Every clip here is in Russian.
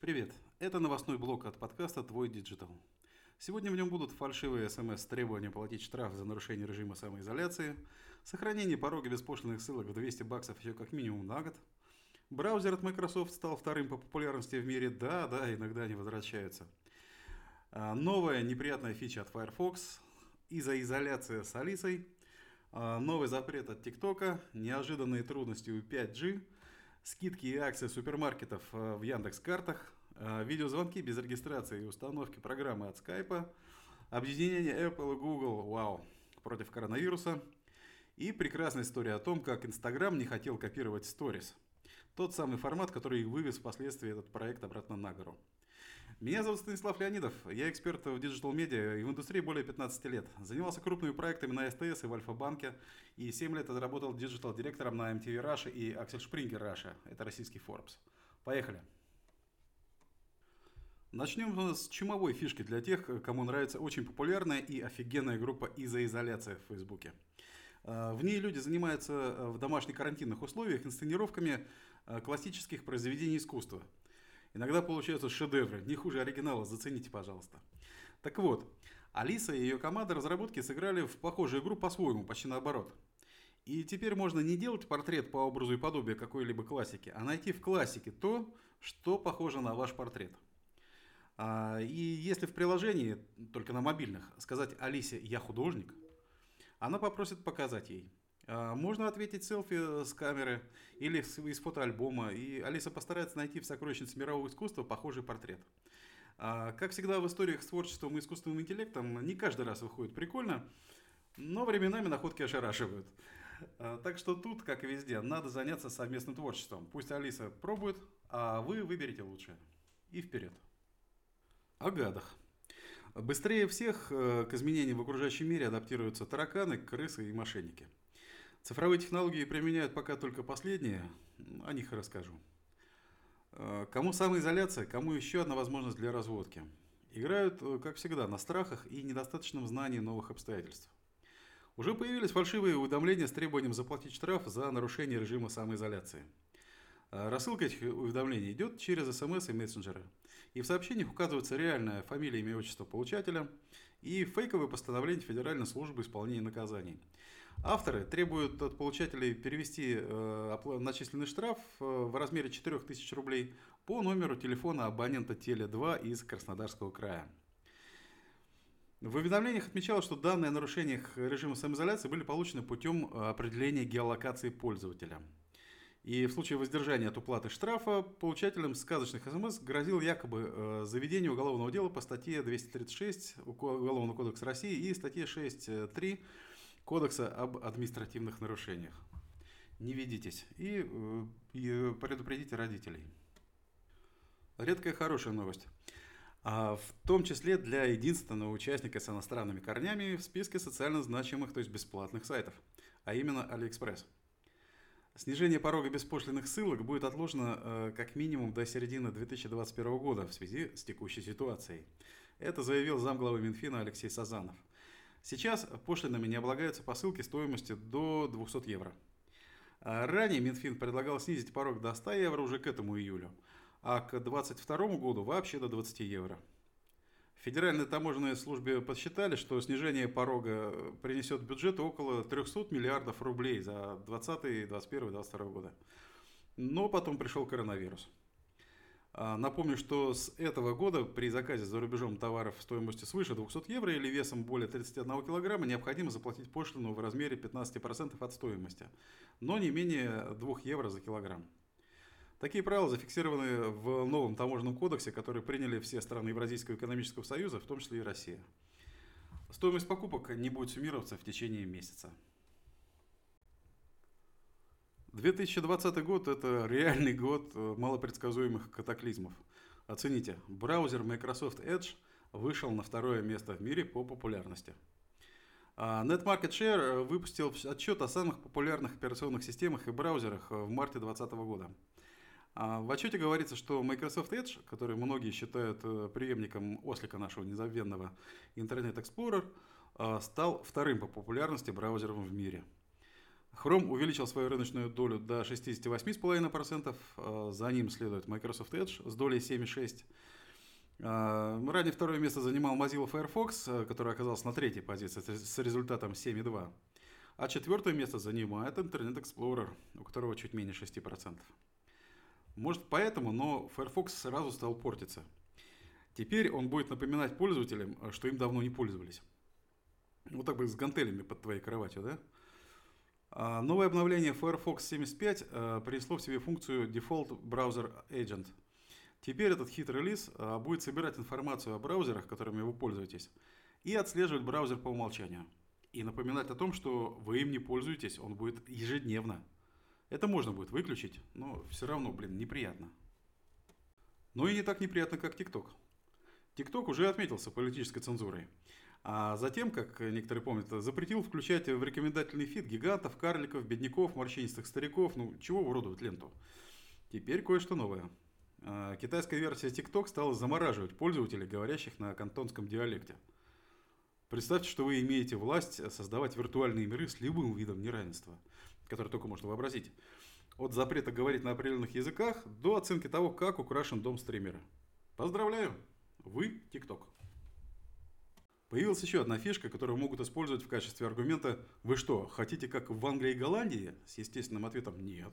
Привет! Это новостной блок от подкаста «Твой Digital». Сегодня в нем будут фальшивые смс с требованием платить штраф за нарушение режима самоизоляции, сохранение порога беспошлиных ссылок в 200 баксов еще как минимум на год, браузер от Microsoft стал вторым по популярности в мире, да, да, иногда они возвращаются, а, новая неприятная фича от Firefox, изоизоляция с Алисой, а, новый запрет от ТикТока, неожиданные трудности у 5G, скидки и акции супермаркетов а, в Яндекс.Картах, видеозвонки без регистрации и установки программы от Skype, объединение Apple и Google, вау, против коронавируса, и прекрасная история о том, как Instagram не хотел копировать Stories. Тот самый формат, который вывез впоследствии этот проект обратно на гору. Меня зовут Станислав Леонидов, я эксперт в digital-медиа и в индустрии более 15 лет. Занимался крупными проектами на СТС и в Альфа-банке, и 7 лет отработал digital-директором на MTV Russia и Axel Springer Russia, это российский Forbes. Поехали! Начнем с чумовой фишки для тех, кому нравится очень популярная и офигенная группа «Изоизоляция» в Фейсбуке. А, в ней люди занимаются в домашних карантинных условиях инсценировками а, классических произведений искусства – Иногда получаются шедевры, не хуже оригинала, зацените, пожалуйста. Так вот, Алиса и ее команда разработки сыграли в похожую игру по-своему, почти наоборот. И теперь можно не делать портрет по образу и подобию какой-либо классики, а найти в классике то, что похоже на ваш портрет. А, и если в приложении, только на мобильных, сказать Алисе «я художник», она попросит показать ей – можно ответить селфи с камеры или из фотоальбома, и Алиса постарается найти в сокровищнице мирового искусства похожий портрет. А, как всегда в историях с творчеством и искусственным интеллектом, не каждый раз выходит прикольно, но временами находки ошарашивают. А, так что тут, как и везде, надо заняться совместным творчеством. Пусть Алиса пробует, а вы выберите лучшее. И вперед. О гадах. Быстрее всех э, к изменениям в окружающем мире адаптируются тараканы, крысы и мошенники – Цифровые технологии применяют пока только последние, о них и расскажу. Э, кому самоизоляция, кому еще одна возможность для разводки. Играют, э, как всегда, на страхах и недостаточном знании новых обстоятельств. Уже появились фальшивые уведомления с требованием заплатить штраф за нарушение режима самоизоляции – Э, рассылка этих уведомлений идет через смс и мессенджеры. И в сообщениях указывается реальная фамилия, имя, отчество получателя и фейковое постановление Федеральной службы исполнения наказаний. Авторы требуют от получателей перевести э, начисленный штраф э, в размере 4000 рублей по номеру телефона абонента Теле2 из Краснодарского края. В уведомлениях отмечалось, что данные о нарушениях режима самоизоляции были получены путем определения геолокации пользователя – и в случае воздержания от уплаты штрафа получателям сказочных СМС грозил якобы э, заведение уголовного дела по статье 236 Уголовного кодекса России и статье 6.3 Кодекса об административных нарушениях. Не ведитесь и, э, и предупредите родителей. Редкая хорошая новость. А в том числе для единственного участника с иностранными корнями в списке социально значимых, то есть бесплатных сайтов, а именно Алиэкспресс – Снижение порога беспошлинных посылок будет отложено э, как минимум до середины 2021 года в связи с текущей ситуацией. Это заявил замглавы Минфина Алексей Сазанов. Сейчас пошлинами не облагаются посылки стоимостью до 200 евро. А ранее Минфин предлагал снизить порог до 100 евро уже к этому июлю, а к 2022 году вообще до 20 евро. В Федеральной таможенной службе подсчитали, что снижение порога принесет бюджету около 300 миллиардов рублей за 2020, 2021, 2022 года. Но потом пришел коронавирус. А, напомню, что с этого года при заказе за рубежом товаров стоимостью свыше 200 евро или весом более 31 килограмма необходимо заплатить пошлину в размере 15% от стоимости, но не менее 2 евро за килограмм. Такие правила зафиксированы в новом таможенном кодексе, который приняли все страны Евразийского экономического союза, в том числе и Россия. Стоимость покупок не будет суммироваться в течение месяца. 2020 год – это реальный год малопредсказуемых катаклизмов. Оцените, браузер Microsoft Edge вышел на второе место в мире по популярности. А NetMarketShare выпустил отчет о самых популярных операционных системах и браузерах в марте 2020 года. А в отчете говорится, что Microsoft Edge, который многие считают э, преемником ослика нашего незабвенного Internet Explorer, э, стал вторым по популярности браузером в мире. Chrome увеличил свою рыночную долю до 68,5%. Э, за ним следует Microsoft Edge с долей 7,6%. Э, ранее второе место занимал Mozilla Firefox, э, который оказался на третьей позиции с результатом 7,2%. А четвертое место занимает Internet Explorer, у которого чуть менее 6%. Может поэтому, но Firefox сразу стал портиться. Теперь он будет напоминать пользователям, что им давно не пользовались. Вот так бы с гантелями под твоей кроватью, да? А, новое обновление Firefox 75 а, принесло в себе функцию Default Browser Agent. Теперь этот хитрый релиз а, будет собирать информацию о браузерах, которыми вы пользуетесь, и отслеживать браузер по умолчанию. И напоминать о том, что вы им не пользуетесь, он будет ежедневно. Это можно будет выключить, но все равно, блин, неприятно. Но и не так неприятно, как TikTok. TikTok уже отметился политической цензурой. А затем, как некоторые помнят, запретил включать в рекомендательный фид гигантов, карликов, бедняков, морщинистых стариков, ну чего уродовать ленту. Теперь кое-что новое. А, китайская версия TikTok стала замораживать пользователей, говорящих на кантонском диалекте. Представьте, что вы имеете власть создавать виртуальные миры с любым видом неравенства, который только можно вообразить. От запрета говорить на определенных языках до оценки того, как украшен дом стримера. Поздравляю! Вы TikTok. Появилась еще одна фишка, которую могут использовать в качестве аргумента «Вы что, хотите как в Англии и Голландии?» С естественным ответом «Нет».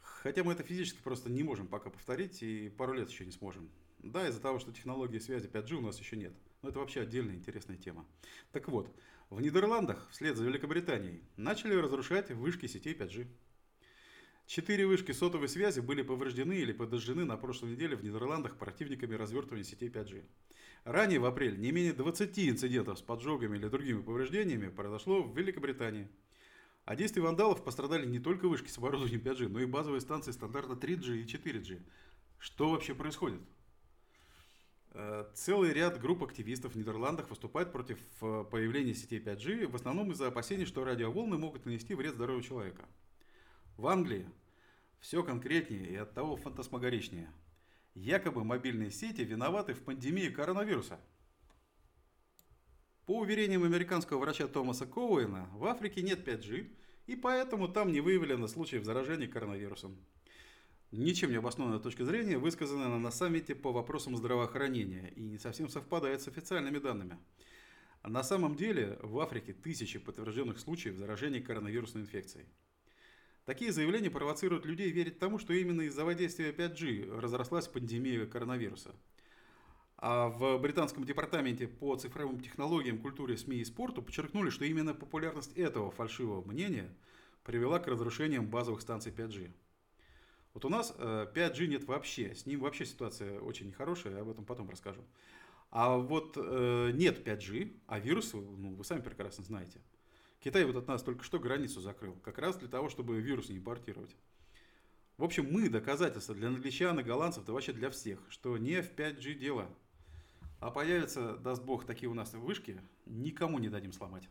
Хотя мы это физически просто не можем пока повторить и пару лет еще не сможем. Да, из-за того, что технологии связи 5G у нас еще нет. Но это вообще отдельная интересная тема. Так вот, в Нидерландах вслед за Великобританией начали разрушать вышки сетей 5G. Четыре вышки сотовой связи были повреждены или подожжены на прошлой неделе в Нидерландах противниками развертывания сетей 5G. Ранее в апреле не менее 20 инцидентов с поджогами или другими повреждениями произошло в Великобритании. А действия вандалов пострадали не только вышки с оборудованием 5G, но и базовые станции стандарта 3G и 4G. Что вообще происходит? Э, целый ряд групп активистов в Нидерландах выступает против э, появления сетей 5G, в основном из-за опасений, что радиоволны могут нанести вред здоровью человека. В Англии все конкретнее и от того фантасмагоричнее – Якобы мобильные сети виноваты в пандемии коронавируса. По уверениям американского врача Томаса Коуэна, в Африке нет 5G, и поэтому там не выявлено случаев заражения коронавирусом. Ничем не обоснованная точка зрения высказана на саммите по вопросам здравоохранения и не совсем совпадает с официальными данными. На самом деле в Африке тысячи подтвержденных случаев заражения коронавирусной инфекцией. Такие заявления провоцируют людей верить тому, что именно из-за воздействия 5G разрослась пандемия коронавируса. А в британском департаменте по цифровым технологиям, культуре, СМИ и спорту подчеркнули, что именно популярность этого фальшивого мнения привела к разрушениям базовых станций 5G. Вот у нас 5G э, нет вообще, с ним вообще ситуация очень нехорошая, об этом потом расскажу. А вот э, нет 5G, а вирусы, ну, вы сами прекрасно знаете – Китай вот от нас только что границу закрыл, как раз для того, чтобы вирус не импортировать. В общем, мы доказательства для англичан и голландцев, да вообще для всех, что не в 5G дело. А появятся, даст бог, такие у нас вышки, никому не дадим сломать.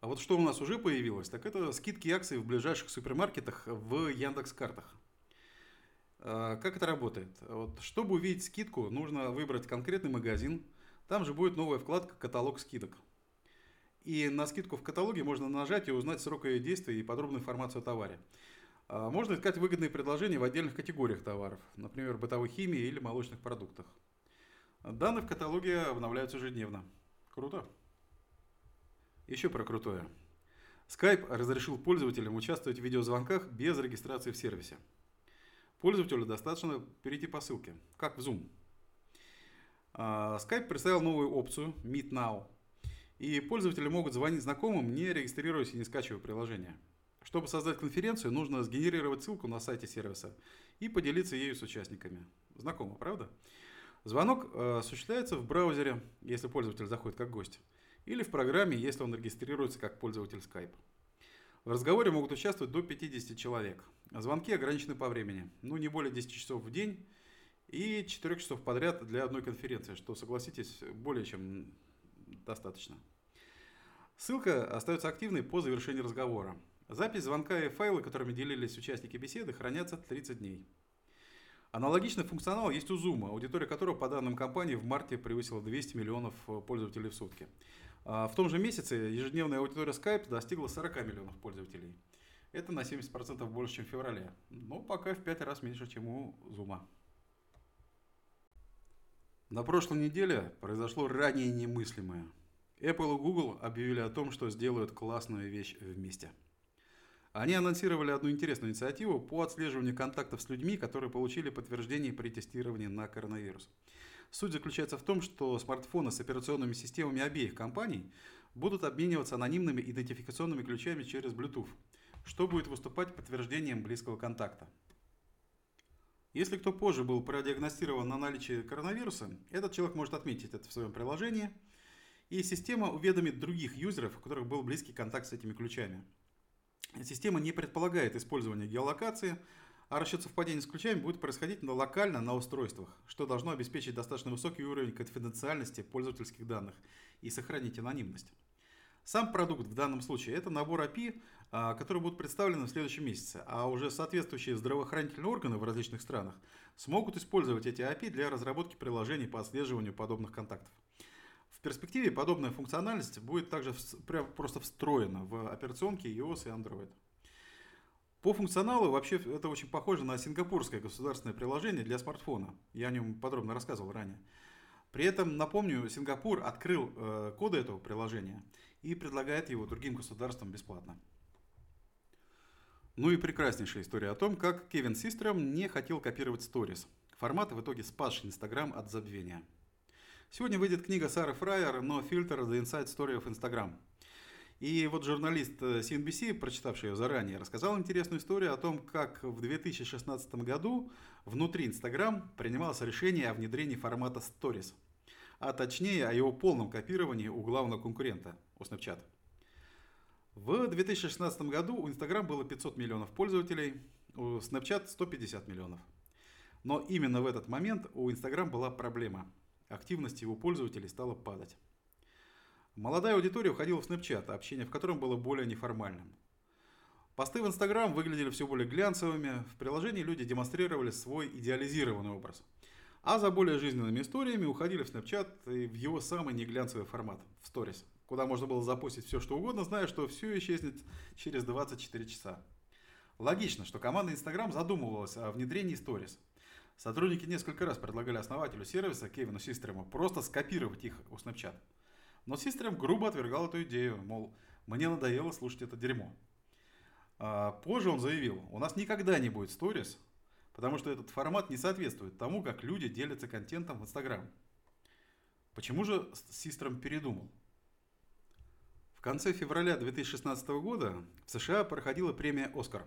А вот что у нас уже появилось, так это скидки акций в ближайших супермаркетах в Яндекс Картах. А, как это работает? Вот, чтобы увидеть скидку, нужно выбрать конкретный магазин. Там же будет новая вкладка «Каталог скидок». И на скидку в каталоге можно нажать и узнать срок ее действия и подробную информацию о товаре. А, можно искать выгодные предложения в отдельных категориях товаров, например, бытовой химии или молочных продуктах. Данные в каталоге обновляются ежедневно. Круто. Еще про крутое. Skype разрешил пользователям участвовать в видеозвонках без регистрации в сервисе. Пользователю достаточно перейти по ссылке, как в Zoom. А, Skype представил новую опцию Meet Now – и пользователи могут звонить знакомым, не регистрируясь и не скачивая приложение. Чтобы создать конференцию, нужно сгенерировать ссылку на сайте сервиса и поделиться ею с участниками. Знакомо, правда? Звонок э, осуществляется в браузере, если пользователь заходит как гость, или в программе, если он регистрируется как пользователь Skype. В разговоре могут участвовать до 50 человек. Звонки ограничены по времени, ну не более 10 часов в день и 4 часов подряд для одной конференции, что, согласитесь, более чем достаточно. Ссылка остается активной по завершении разговора. Запись звонка и файлы, которыми делились участники беседы, хранятся 30 дней. Аналогичный функционал есть у Zoom, аудитория которого, по данным компании, в марте превысила 200 миллионов пользователей в сутки. А в том же месяце ежедневная аудитория Skype достигла 40 миллионов пользователей. Это на 70% больше, чем в феврале. Но пока в 5 раз меньше, чем у Zoom. На прошлой неделе произошло ранее немыслимое. Apple и Google объявили о том, что сделают классную вещь вместе. Они анонсировали одну интересную инициативу по отслеживанию контактов с людьми, которые получили подтверждение при тестировании на коронавирус. Суть заключается в том, что смартфоны с операционными системами обеих компаний будут обмениваться анонимными идентификационными ключами через Bluetooth, что будет выступать подтверждением близкого контакта. Если кто позже был продиагностирован на наличие коронавируса, этот человек может отметить это в своем приложении, и система уведомит других юзеров, у которых был близкий контакт с этими ключами. Система не предполагает использование геолокации, а расчет совпадения с ключами будет происходить локально на устройствах, что должно обеспечить достаточно высокий уровень конфиденциальности пользовательских данных и сохранить анонимность. Сам продукт в данном случае это набор API, а, которые будут представлены в следующем месяце, а уже соответствующие здравоохранительные органы в различных странах смогут использовать эти API для разработки приложений по отслеживанию подобных контактов. В перспективе подобная функциональность будет также просто встроена в операционки iOS и Android. По функционалу вообще это очень похоже на сингапурское государственное приложение для смартфона. Я о нем подробно рассказывал ранее. При этом, напомню, Сингапур открыл э, коды этого приложения и предлагает его другим государствам бесплатно. Ну и прекраснейшая история о том, как Кевин Систром не хотел копировать Stories. Формат в итоге спасший Инстаграм от забвения. Сегодня выйдет книга Сары Фрайер «No Filter – The Inside Story of Instagram». И вот журналист CNBC, э, прочитавший ее заранее, рассказал интересную историю о том, как в 2016 году внутри Instagram принималось решение о внедрении формата Stories, а точнее о его полном копировании у главного конкурента, у Snapchat. В 2016 году у Instagram было 500 миллионов пользователей, у Snapchat 150 миллионов. Но именно в этот момент у Instagram была проблема. Активность его пользователей стала падать. Молодая аудитория уходила в Snapchat, общение в котором было более неформальным. Посты в Instagram выглядели все более глянцевыми, в приложении люди демонстрировали свой идеализированный образ. А за более жизненными историями уходили в Snapchat и в его самый неглянцевый формат, в Stories, куда можно было запустить все что угодно, зная, что все исчезнет через 24 часа. Логично, что команда Instagram задумывалась о внедрении Stories. Сотрудники несколько раз предлагали основателю сервиса Кевину Систрему просто скопировать их у Snapchat – но Систером грубо отвергал эту идею, мол, мне надоело слушать это дерьмо. А позже он заявил, у нас никогда не будет сторис, потому что этот формат не соответствует тому, как люди делятся контентом в Инстаграм. Почему же Систером передумал? В конце февраля 2016 года в США проходила премия «Оскар».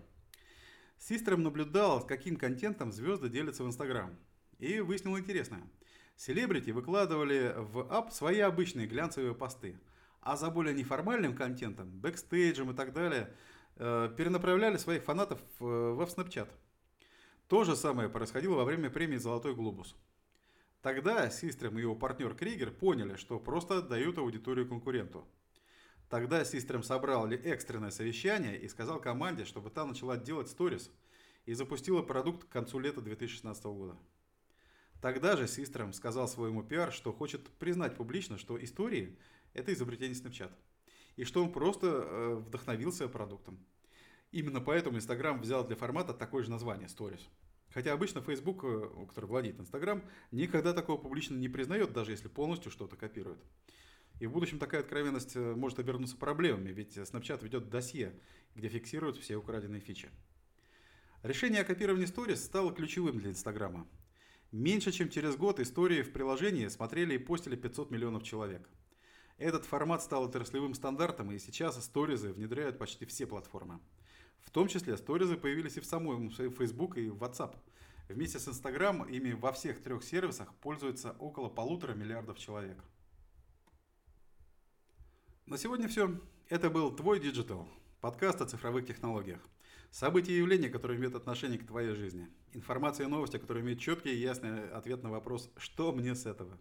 Систером наблюдал, с каким контентом звезды делятся в Инстаграм. И выяснил интересное – Селебрити выкладывали в ап свои обычные глянцевые посты, а за более неформальным контентом, бэкстейджем и так далее, э, перенаправляли своих фанатов во Snapchat. То же самое происходило во время премии «Золотой глобус». Тогда Систрем и его партнер Кригер поняли, что просто отдают аудиторию конкуренту. Тогда Систрем собрал экстренное совещание и сказал команде, чтобы та начала делать сторис и запустила продукт к концу лета 2016 года. Тогда же Систром сказал своему пиар, что хочет признать публично, что истории – это изобретение Snapchat. И что он просто э, вдохновился продуктом. Именно поэтому Instagram взял для формата такое же название – Stories. Хотя обычно Facebook, э, который владеет Instagram, никогда такого публично не признает, даже если полностью что-то копирует. И в будущем такая откровенность э, может обернуться проблемами, ведь Snapchat ведет досье, где фиксируют все украденные фичи. Решение о копировании Stories стало ключевым для Инстаграма. Меньше чем через год истории в приложении смотрели и постили 500 миллионов человек. Этот формат стал отраслевым стандартом, и сейчас сторизы внедряют почти все платформы. В том числе сторизы появились и в самом Facebook и в WhatsApp. Вместе с Instagram ими во всех трех сервисах пользуется около полутора миллиардов человек. На сегодня все. Это был твой Digital, подкаст о цифровых технологиях. События и явления, которые имеют отношение к твоей жизни. Информация и новости, которые имеют четкий и ясный ответ на вопрос «Что мне с этого?».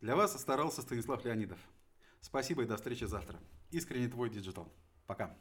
Для вас старался Станислав Леонидов. Спасибо и до встречи завтра. Искренне твой Digital. Пока.